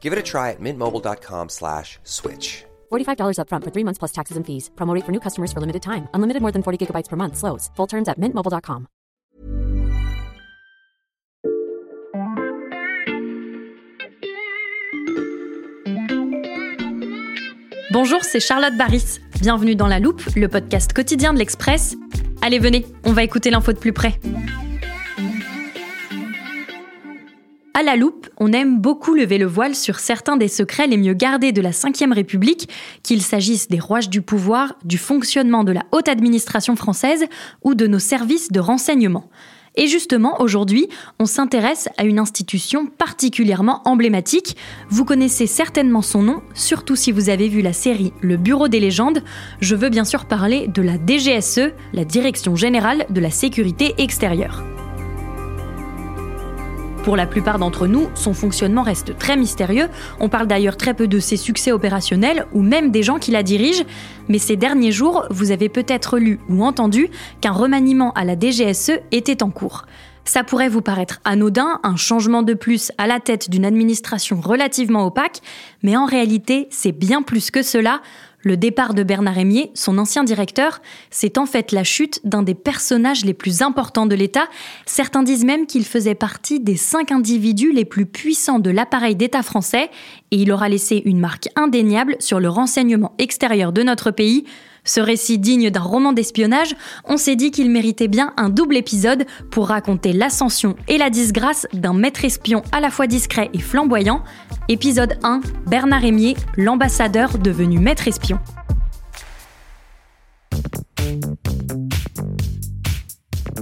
Give it a try at mintmobile.com slash switch. $45 upfront for three months plus taxes and fees. Promo rate for new customers for limited time. Unlimited more than 40 gigabytes per month. Slows. Full terms at mintmobile.com. Bonjour, c'est Charlotte Baris. Bienvenue dans La Loupe, le podcast quotidien de l'Express. Allez, venez, on va écouter l'info de plus près. À la loupe, on aime beaucoup lever le voile sur certains des secrets les mieux gardés de la Ve République, qu'il s'agisse des rouages du pouvoir, du fonctionnement de la haute administration française ou de nos services de renseignement. Et justement, aujourd'hui, on s'intéresse à une institution particulièrement emblématique. Vous connaissez certainement son nom, surtout si vous avez vu la série Le Bureau des légendes. Je veux bien sûr parler de la DGSE, la Direction générale de la sécurité extérieure. Pour la plupart d'entre nous, son fonctionnement reste très mystérieux. On parle d'ailleurs très peu de ses succès opérationnels ou même des gens qui la dirigent. Mais ces derniers jours, vous avez peut-être lu ou entendu qu'un remaniement à la DGSE était en cours. Ça pourrait vous paraître anodin, un changement de plus à la tête d'une administration relativement opaque, mais en réalité, c'est bien plus que cela. Le départ de Bernard Rémier, son ancien directeur, c'est en fait la chute d'un des personnages les plus importants de l'État. Certains disent même qu'il faisait partie des cinq individus les plus puissants de l'appareil d'État français et il aura laissé une marque indéniable sur le renseignement extérieur de notre pays. Ce récit digne d'un roman d'espionnage, on s'est dit qu'il méritait bien un double épisode pour raconter l'ascension et la disgrâce d'un maître espion à la fois discret et flamboyant. Épisode 1, Bernard Rémier, l'ambassadeur devenu maître espion.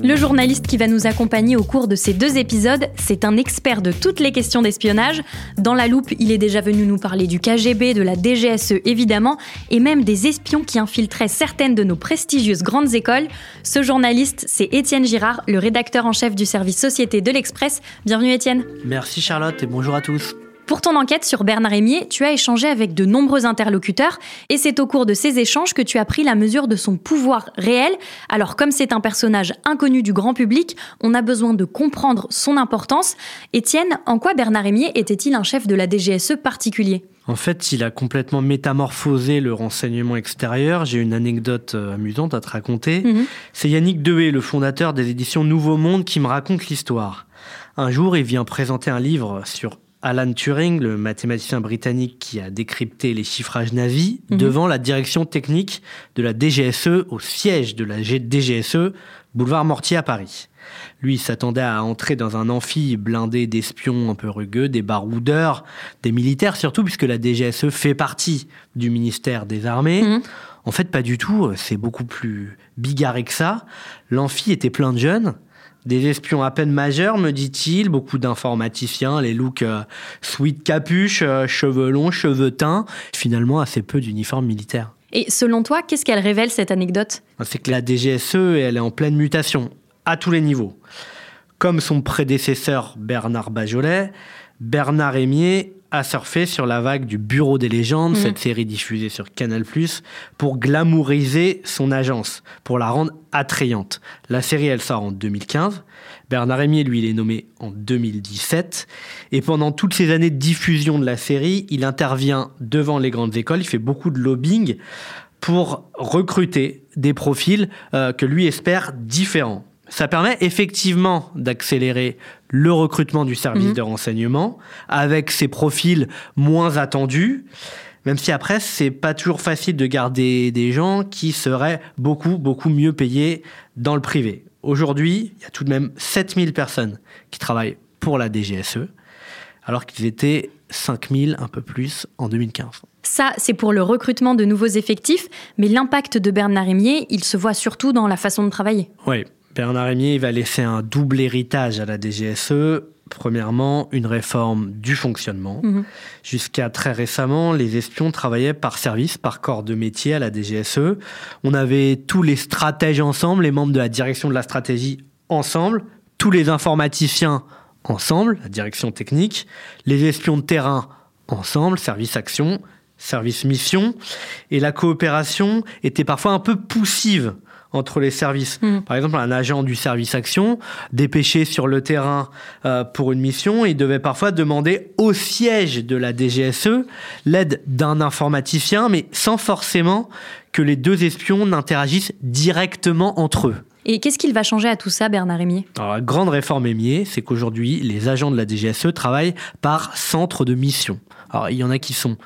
Le journaliste qui va nous accompagner au cours de ces deux épisodes, c'est un expert de toutes les questions d'espionnage. Dans la loupe, il est déjà venu nous parler du KGB, de la DGSE évidemment, et même des espions qui infiltraient certaines de nos prestigieuses grandes écoles. Ce journaliste, c'est Étienne Girard, le rédacteur en chef du service Société de l'Express. Bienvenue Étienne. Merci Charlotte et bonjour à tous. Pour ton enquête sur Bernard Rémier, tu as échangé avec de nombreux interlocuteurs et c'est au cours de ces échanges que tu as pris la mesure de son pouvoir réel. Alors comme c'est un personnage inconnu du grand public, on a besoin de comprendre son importance. Étienne, en quoi Bernard Rémier était-il un chef de la DGSE particulier? En fait, il a complètement métamorphosé le renseignement extérieur. J'ai une anecdote euh, amusante à te raconter. Mhm. C'est Yannick Dehé, le fondateur des éditions Nouveau Monde, qui me raconte l'histoire. Un jour, il vient présenter un livre sur Alan Turing, le mathématicien britannique qui a décrypté les chiffrages nazis, mhm. devant la direction technique de la DGSE au siège de la DGSE, boulevard Mortier à Paris. Lui s'attendait à entrer dans un amphi blindé d'espions un peu rugueux, des baroudeurs, des militaires surtout, puisque la DGSE fait partie du ministère des Armées. Mhm. En fait, pas du tout, c'est beaucoup plus bigarré que ça. L'amphi était plein de jeunes, des espions à peine majeurs, me dit-il, beaucoup d'informaticiens, les looks euh, sweat capuche, euh, cheveux longs, cheveux teints, finalement assez peu d'uniformes militaires. Et selon toi, qu'est-ce qu'elle révèle cette anecdote? C'est que la DGSE, elle est en pleine mutation, à tous les niveaux. Comme son prédécesseur Bernard Bajolet, Bernard Rémier a surfé sur la vague du Bureau des légendes, mhm. cette série diffusée sur Canal+, pour glamouriser son agence, pour la rendre attrayante. La série, elle sort en 2015. Bernard Rémier, lui, il est nommé en 2017. Et pendant toutes ces années de diffusion de la série, il intervient devant les grandes écoles, il fait beaucoup de lobbying pour recruter des profils euh, que lui espère différents. Ça permet effectivement d'accélérer le recrutement du service mhm. de renseignement avec ses profils moins attendus. Même si après, c'est pas toujours facile de garder des gens qui seraient beaucoup, beaucoup mieux payés dans le privé. Aujourd'hui, il y a tout de même 7000 personnes qui travaillent pour la DGSE, alors qu'ils étaient 5000, un peu plus, en 2015. Ça, c'est pour le recrutement de nouveaux effectifs, mais l'impact de Bernard Rémier, il se voit surtout dans la façon de travailler. Oui, Bernard Rémier va laisser un double héritage à la DGSE. Premièrement, une réforme du fonctionnement. Mhm. Jusqu'à très récemment, les espions travaillaient par service, par corps de métier à la DGSE. On avait tous les stratèges ensemble, les membres de la direction de la stratégie ensemble, tous les informaticiens ensemble, la direction technique, les espions de terrain ensemble, service action, service mission, et la coopération était parfois un peu poussive entre les services. Hmm. Par exemple, un agent du service action, dépêché sur le terrain euh, pour une mission, il devait parfois demander au siège de la DGSE l'aide d'un informaticien, mais sans forcément que les deux espions n'interagissent directement entre eux. Et qu'est-ce qu'il va changer à tout ça, Bernard Rémier Alors, La grande réforme Émier, c'est qu'aujourd'hui, les agents de la DGSE travaillent par centre de mission. Alors, il y en a qui sont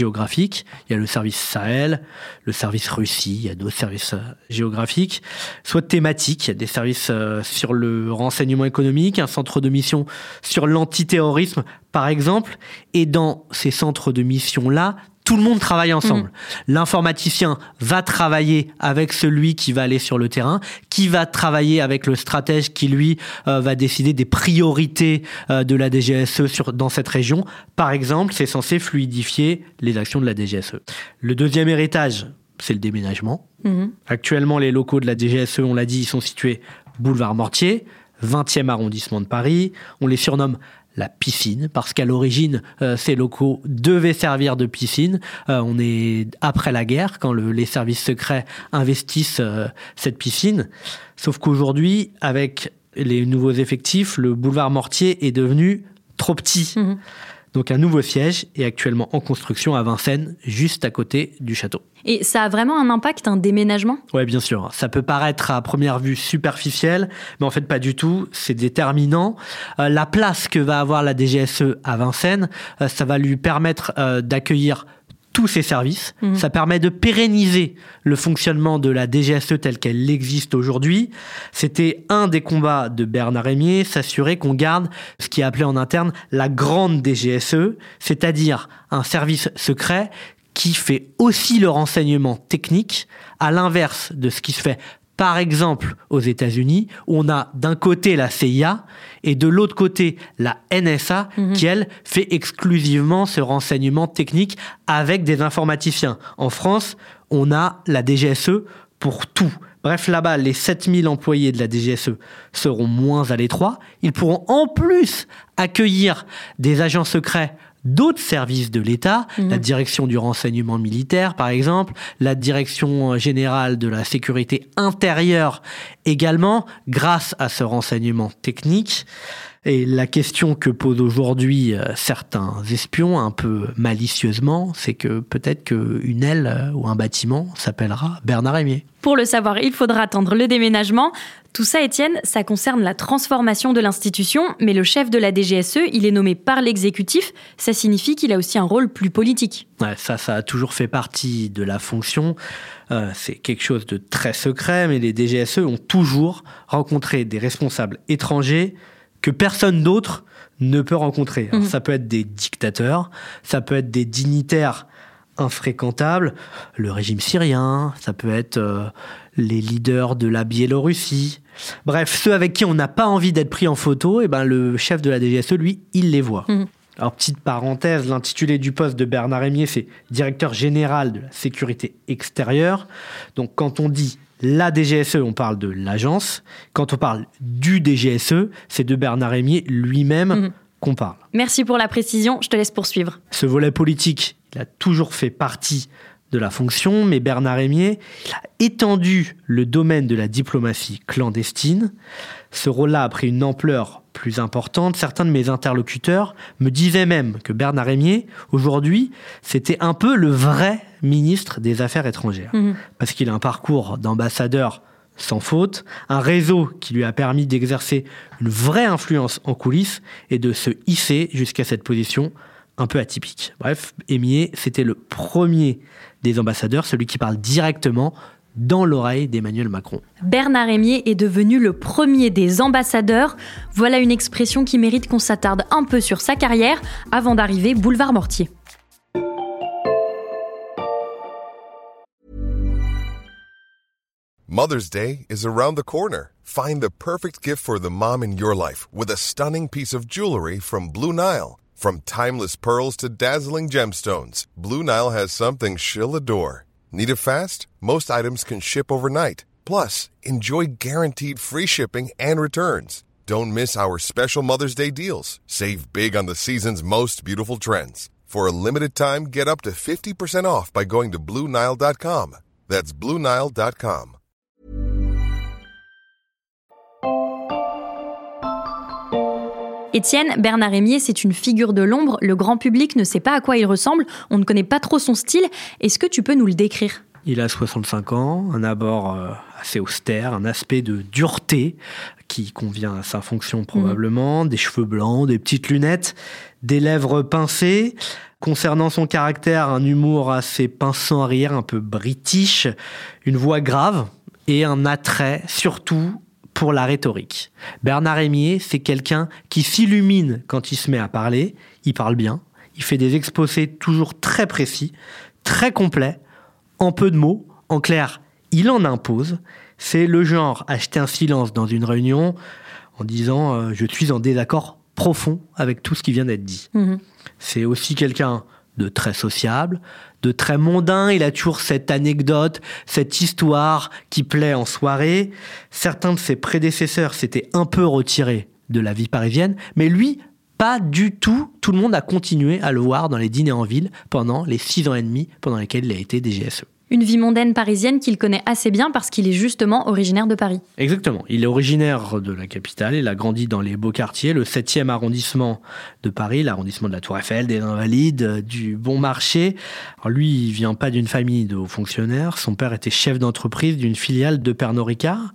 Il y a le service Sahel, le service Russie, il y a d'autres services euh, géographiques, soit thématiques. Il y a des services euh, sur le renseignement économique, un centre de mission sur l'antiterrorisme, par exemple. Et dans ces centres de mission-là, tout le monde travaille ensemble. Mm. L'informaticien va travailler avec celui qui va aller sur le terrain, qui va travailler avec le stratège qui, lui, euh, va décider des priorités euh, de la DGSE sur, dans cette région. Par exemple, c'est censé fluidifier les actions de la DGSE. Le deuxième héritage, c'est le déménagement. Mm-hmm. Actuellement, les locaux de la DGSE, on l'a dit, ils sont situés boulevard Mortier, 20e arrondissement de Paris. On les surnomme la piscine, parce qu'à l'origine, euh, ces locaux devaient servir de piscine. Euh, on est après la guerre, quand les services secrets investissent euh, cette piscine. Sauf qu'aujourd'hui, avec les nouveaux effectifs, le boulevard Mortier est devenu trop petit. Mmh. Donc un nouveau siège est actuellement en construction à Vincennes, juste à côté du château. Et ça a vraiment un impact, un déménagement? Oui, bien sûr. Ça peut paraître à première vue superficiel, mais en fait pas du tout. C'est déterminant. Euh, la place que va avoir la DGSE à Vincennes, euh, ça va lui permettre euh, d'accueillir tous ces services. Mhm. Ça permet de pérenniser le fonctionnement de la DGSE telle qu'elle existe aujourd'hui. C'était un des combats de Bernard Rémier, s'assurer qu'on garde ce qui est appelé en interne la grande DGSE, c'est-à-dire un service secret qui fait aussi le renseignement technique, à l'inverse de ce qui se fait par exemple, aux États-Unis, on a d'un côté la CIA et de l'autre côté la NSA, mhm. qui, elle, fait exclusivement ce renseignement technique avec des informaticiens. En France, on a la DGSE pour tout. Bref, là-bas, les 7000 employés de la DGSE seront moins à l'étroit. Ils pourront en plus accueillir des agents secrets d'autres services de l'État, mhm. la direction du renseignement militaire par exemple, la direction générale de la sécurité intérieure également, grâce à ce renseignement technique. Et la question que posent aujourd'hui euh, certains espions, un peu malicieusement, c'est que peut-être qu'une aile euh, ou un bâtiment s'appellera Bernard Rémier. Pour le savoir, il faudra attendre le déménagement. Tout ça, Étienne, ça concerne la transformation de l'institution, mais le chef de la DGSE, il est nommé par l'exécutif. Ça signifie qu'il a aussi un rôle plus politique. Ouais, ça, ça a toujours fait partie de la fonction. Euh, c'est quelque chose de très secret, mais les DGSE ont toujours rencontré des responsables étrangers que personne d'autre ne peut rencontrer. Mhm. Ça peut être des dictateurs, ça peut être des dignitaires infréquentables, le régime syrien, ça peut être euh, les leaders de la Biélorussie. Bref, ceux avec qui on n'a pas envie d'être pris en photo, et eh ben le chef de la DGSE, lui, il les voit. Mhm. Alors, petite parenthèse, l'intitulé du poste de Bernard Rémier, c'est directeur général de la sécurité extérieure. Donc, quand on dit la DGSE, on parle de l'agence. Quand on parle du DGSE, c'est de Bernard Rémier lui-même mhm. qu'on parle. Merci pour la précision, je te laisse poursuivre. Ce volet politique, il a toujours fait partie de la fonction, mais Bernard Rémier a étendu le domaine de la diplomatie clandestine. Ce rôle-là a pris une ampleur plus importante. Certains de mes interlocuteurs me disaient même que Bernard Rémier, aujourd'hui, c'était un peu le vrai ministre des Affaires étrangères. Mhm. Parce qu'il a un parcours d'ambassadeur sans faute, un réseau qui lui a permis d'exercer une vraie influence en coulisses et de se hisser jusqu'à cette position un peu atypique. Bref, Émier, c'était le premier des ambassadeurs, celui qui parle directement dans l'oreille d'Emmanuel Macron. Bernard Émier est devenu le premier des ambassadeurs. Voilà une expression qui mérite qu'on s'attarde un peu sur sa carrière avant d'arriver boulevard Mortier. Mother's Day is around the corner. Find the perfect gift for the mom in your life with a stunning piece of jewelry from Blue Nile. From timeless pearls to dazzling gemstones, Blue Nile has something she'll adore. Need it fast? Most items can ship overnight. Plus, enjoy guaranteed free shipping and returns. Don't miss our special Mother's Day deals. Save big on the season's most beautiful trends. For a limited time, get up to 50% off by going to Bluenile.com. That's Bluenile.com. Étienne, Bernard Rémier, c'est une figure de l'ombre. Le grand public ne sait pas à quoi il ressemble. On ne connaît pas trop son style. Est-ce que tu peux nous le décrire? Il a 65 ans, un abord euh, assez austère, un aspect de dureté qui convient à sa fonction probablement, des cheveux blancs, des petites lunettes, des lèvres pincées. Concernant son caractère, un humour assez pinçant à rire, un peu british, une voix grave et un attrait surtout pour la rhétorique. Bernard Rémier, c'est quelqu'un qui s'illumine quand il se met à parler, il parle bien, il fait des exposés toujours très précis, très complets, en peu de mots, en clair, il en impose. C'est le genre acheter un silence dans une réunion en disant euh, je suis en désaccord profond avec tout ce qui vient d'être dit. Mhm. C'est aussi quelqu'un de très sociable, de très mondain. Il a toujours cette anecdote, cette histoire qui plaît en soirée. Certains de ses prédécesseurs s'étaient un peu retirés de la vie parisienne, mais lui, pas du tout. Tout le monde a continué à le voir dans les dîners en ville pendant les six ans et demi pendant lesquels il a été DGSE. Une vie mondaine parisienne qu'il connaît assez bien parce qu'il est justement originaire de Paris. Exactement. Il est originaire de la capitale. Il a grandi dans les beaux quartiers, le 7e arrondissement de Paris, l'arrondissement de la Tour Eiffel, des Invalides, euh, du Bon Marché. Alors lui, il vient pas d'une famille de hauts fonctionnaires. Son père était chef d'entreprise d'une filiale de Pernod Ricard.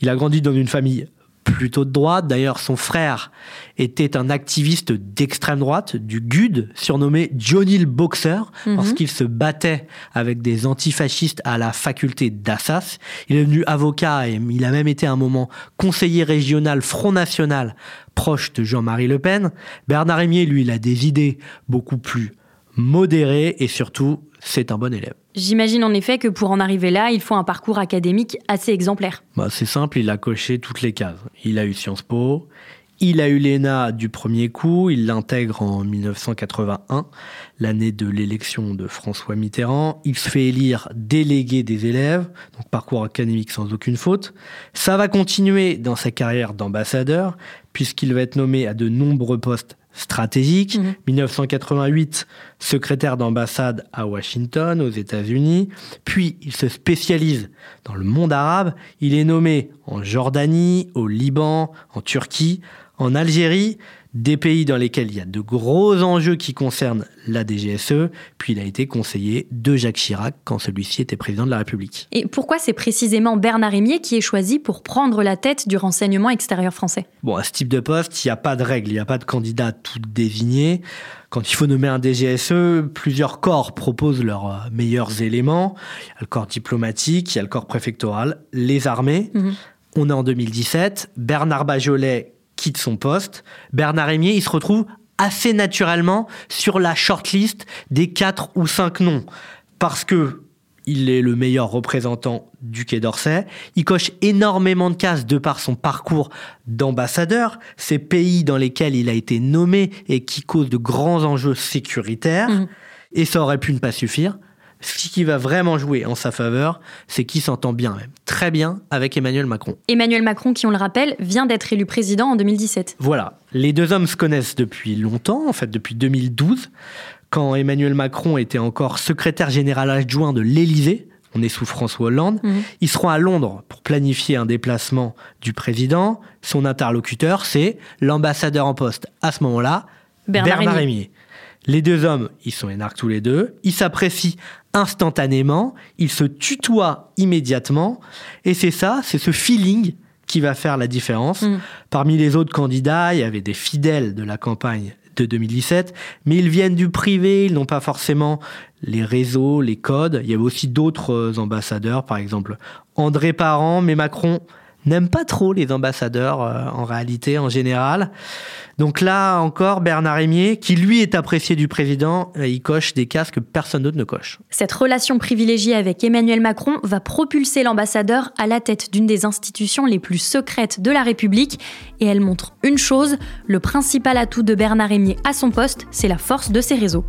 Il a grandi dans une famille plutôt de droite. D'ailleurs, son frère était un activiste d'extrême droite, du GUD, surnommé Johnny le Boxer, parce qu'il se battait avec des antifascistes à la faculté d'Assas. Il est devenu avocat et il a même été à un moment conseiller régional Front National, proche de Jean-Marie Le Pen. Bernard Rémier, lui, il a des idées beaucoup plus modérées et surtout, c'est un bon élève. J'imagine en effet que pour en arriver là, il faut un parcours académique assez exemplaire. Bah, c'est simple, il a coché toutes les cases. Il a eu Sciences Po, il a eu l'ENA du premier coup, il l'intègre en 1981, l'année de l'élection de François Mitterrand. Il se fait élire délégué des élèves, donc parcours académique sans aucune faute. Ça va continuer dans sa carrière d'ambassadeur, puisqu'il va être nommé à de nombreux postes stratégiques. 1988, secrétaire d'ambassade à Washington, aux États-Unis. Puis, il se spécialise dans le monde arabe. Il est nommé en Jordanie, au Liban, en Turquie, en Algérie, des pays dans lesquels il y a de gros enjeux qui concernent la DGSE, puis il a été conseiller de Jacques Chirac quand celui-ci était président de la République. Et pourquoi c'est précisément Bernard Rémier qui est choisi pour prendre la tête du renseignement extérieur français? Bon, à ce type de poste, il n'y a pas de règle, il n'y a pas de candidat tout désigné. Quand il faut nommer un DGSE, plusieurs corps proposent leurs euh, meilleurs éléments. Il y a le corps diplomatique, il y a le corps préfectoral, les armées. On est en 2017, Bernard Bajolet quitte son poste. Bernard Rémier, il se retrouve assez naturellement sur la shortlist des quatre ou cinq noms. Parce que il est le meilleur représentant du Quai d'Orsay. Il coche énormément de cases de par son parcours d'ambassadeur, ces pays dans lesquels il a été nommé et qui causent de grands enjeux sécuritaires. Et ça aurait pu ne pas suffire. Ce qui va vraiment jouer en sa faveur, c'est qu'il s'entend bien, même très bien, avec Emmanuel Macron. Emmanuel Macron, qui on le rappelle, vient d'être élu président en 2017. Voilà, les deux hommes se connaissent depuis longtemps, en fait depuis 2012, quand Emmanuel Macron était encore secrétaire général adjoint de l'Élysée. On est sous François Hollande. Ils seront à Londres pour planifier un déplacement du président. Son interlocuteur, c'est l'ambassadeur en poste à ce moment-là, Bernard Bernard, Rémier. Rémier. Les deux hommes, ils sont énarques tous les deux. Ils s'apprécient instantanément. Ils se tutoient immédiatement. Et c'est ça, c'est ce feeling qui va faire la différence. Parmi les autres candidats, il y avait des fidèles de la campagne de 2017, mais ils viennent du privé, ils n'ont pas forcément les réseaux, les codes. Il y avait aussi d'autres ambassadeurs, par exemple André Parent, mais Macron n'aime pas trop les ambassadeurs euh, en réalité, en général. Donc là encore, Bernard Rémier, qui lui est apprécié du président, euh, il coche des cases que personne d'autre ne coche. Cette relation privilégiée avec Emmanuel Macron va propulser l'ambassadeur à la tête d'une des institutions les plus secrètes de la République. Et elle montre une chose, le principal atout de Bernard Rémier à son poste, c'est la force de ses réseaux.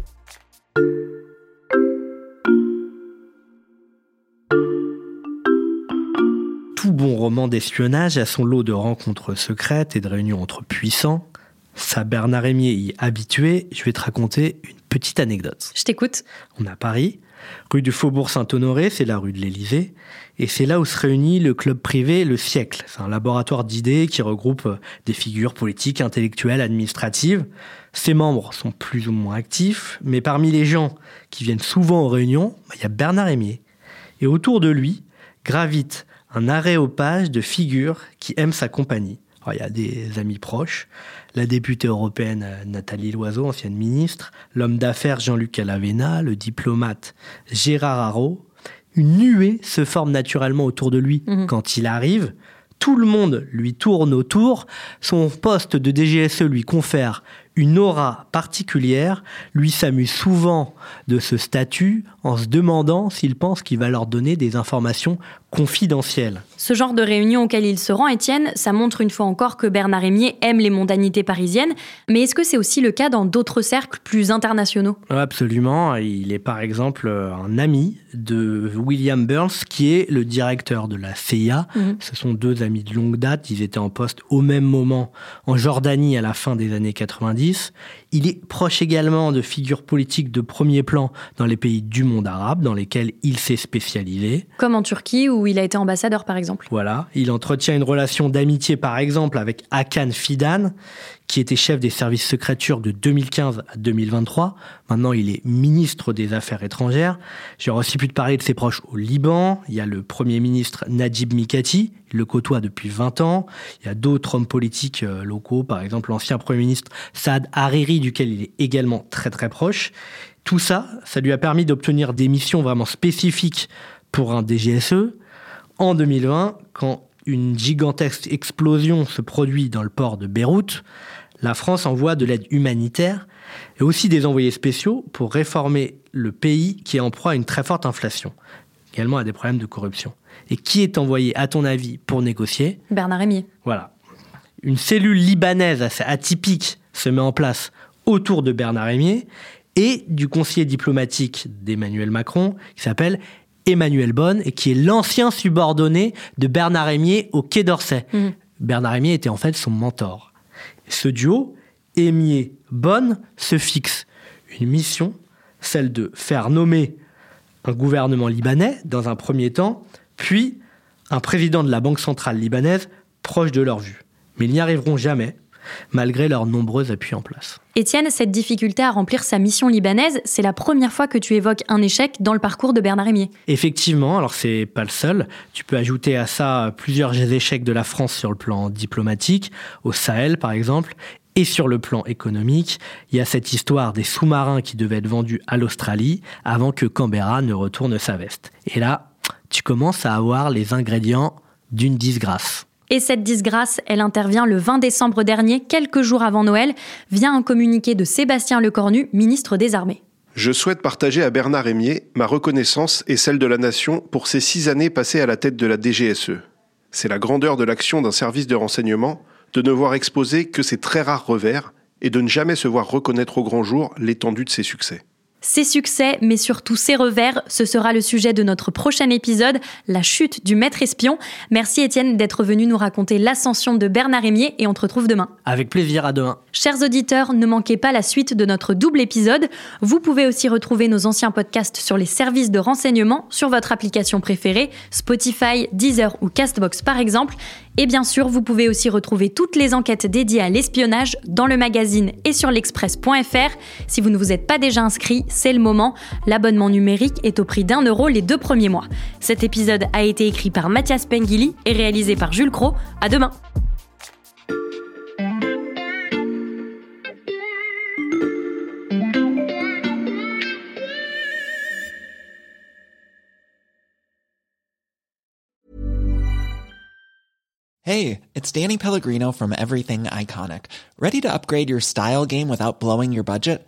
Bon roman d'espionnage a son lot de rencontres secrètes et de réunions entre puissants. Ça, Bernard Rémier y habitué. Je vais te raconter une petite anecdote. Je t'écoute. On est à Paris, rue du Faubourg Saint-Honoré, c'est la rue de l'Élysée. Et c'est là où se réunit le club privé Le Siècle. C'est un laboratoire d'idées qui regroupe des figures politiques, intellectuelles, administratives. Ses membres sont plus ou moins actifs, mais parmi les gens qui viennent souvent aux réunions, bah, il y a Bernard Rémier. Et autour de lui gravitent un aréopage de figures qui aiment sa compagnie. il y a des amis proches, la députée européenne euh, Nathalie Loiseau, ancienne ministre, l'homme d'affaires Jean-Luc Alavena, le diplomate Gérard Haro. Une nuée se forme naturellement autour de lui mhm. quand il arrive. Tout le monde lui tourne autour. Son poste de DGSE lui confère une aura particulière, lui s'amuse souvent de ce statut en se demandant s'il pense qu'il va leur donner des informations confidentielles. Ce genre de réunion auquel il se rend, Étienne, ça montre une fois encore que Bernard Rémier aime les mondanités parisiennes, mais est-ce que c'est aussi le cas dans d'autres cercles plus internationaux? Absolument, il est par exemple un ami de William Burns qui est le directeur de la CIA. Mhm. Ce sont deux amis de longue date, ils étaient en poste au même moment en Jordanie à la fin des années 90 90, il est proche également de figures politiques de premier plan dans les pays du monde arabe, dans lesquels il s'est spécialisé. Comme en Turquie, où il a été ambassadeur, par exemple. Voilà, il entretient une relation d'amitié, par exemple, avec Hakan Fidan, qui était chef des services secrets turcs de 2015 à 2023. Maintenant, il est ministre des Affaires étrangères. J'aurais aussi pu te parler de ses proches au Liban. Il y a le Premier ministre Najib Mikati, il le côtoie depuis 20 ans. Il y a d'autres hommes politiques euh, locaux, par exemple l'ancien Premier ministre Saad Hariri, duquel il est également très très proche. Tout ça, ça lui a permis d'obtenir des missions vraiment spécifiques pour un DGSE. En 2020, quand une gigantesque explosion se produit dans le port de Beyrouth, la France envoie de l'aide humanitaire et aussi des envoyés spéciaux pour réformer le pays qui est en proie à une très forte inflation, également à des problèmes de corruption. Et qui est envoyé, à ton avis, pour négocier? Bernard Rémier. Voilà. Une cellule libanaise assez atypique se met en place autour de Bernard Rémier et du conseiller diplomatique d'Emmanuel Macron qui s'appelle Emmanuel Bonne et qui est l'ancien subordonné de Bernard Rémier au Quai d'Orsay. Mmh. Bernard Rémier était en fait son mentor. Ce duo, Émier-Bonne, se fixe une mission, celle de faire nommer un gouvernement libanais dans un premier temps, puis un président de la Banque centrale libanaise proche de leur vue. Mais ils n'y arriveront jamais malgré leurs nombreux appuis en place. Étienne, cette difficulté à remplir sa mission libanaise, c'est la première fois que tu évoques un échec dans le parcours de Bernard Rémier. Effectivement, alors c'est pas le seul. Tu peux ajouter à ça plusieurs échecs de la France sur le plan diplomatique, au Sahel par exemple, et sur le plan économique, il y a cette histoire des sous-marins qui devaient être vendus à l'Australie avant que Canberra ne retourne sa veste. Et là, tu commences à avoir les ingrédients d'une disgrâce. Et cette disgrâce, elle intervient le 20 décembre dernier, quelques jours avant Noël, via un communiqué de Sébastien Lecornu, ministre des Armées. Je souhaite partager à Bernard Rémier ma reconnaissance et celle de la nation pour ces six années passées à la tête de la DGSE. C'est la grandeur de l'action d'un service de renseignement de ne voir exposer que ses très rares revers et de ne jamais se voir reconnaître au grand jour l'étendue de ses succès. Ses succès, mais surtout ses revers, ce sera le sujet de notre prochain épisode, la chute du maître espion. Merci Étienne d'être venu nous raconter l'ascension de Bernard Rémier et on te retrouve demain. Avec plaisir, à demain. Chers auditeurs, ne manquez pas la suite de notre double épisode. Vous pouvez aussi retrouver nos anciens podcasts sur les services de renseignement sur votre application préférée, Spotify, Deezer ou Castbox par exemple. Et bien sûr, vous pouvez aussi retrouver toutes les enquêtes dédiées à l'espionnage dans le magazine et sur l'express.fr. Si vous ne vous êtes pas déjà inscrit, c'est le moment. L'abonnement numérique est au prix d'un euro les deux premiers mois. Cet épisode a été écrit par Mathias Pengili et réalisé par Jules Cro. À demain! Hey, it's Danny Pellegrino from Everything Iconic. Ready to upgrade your style game without blowing your budget?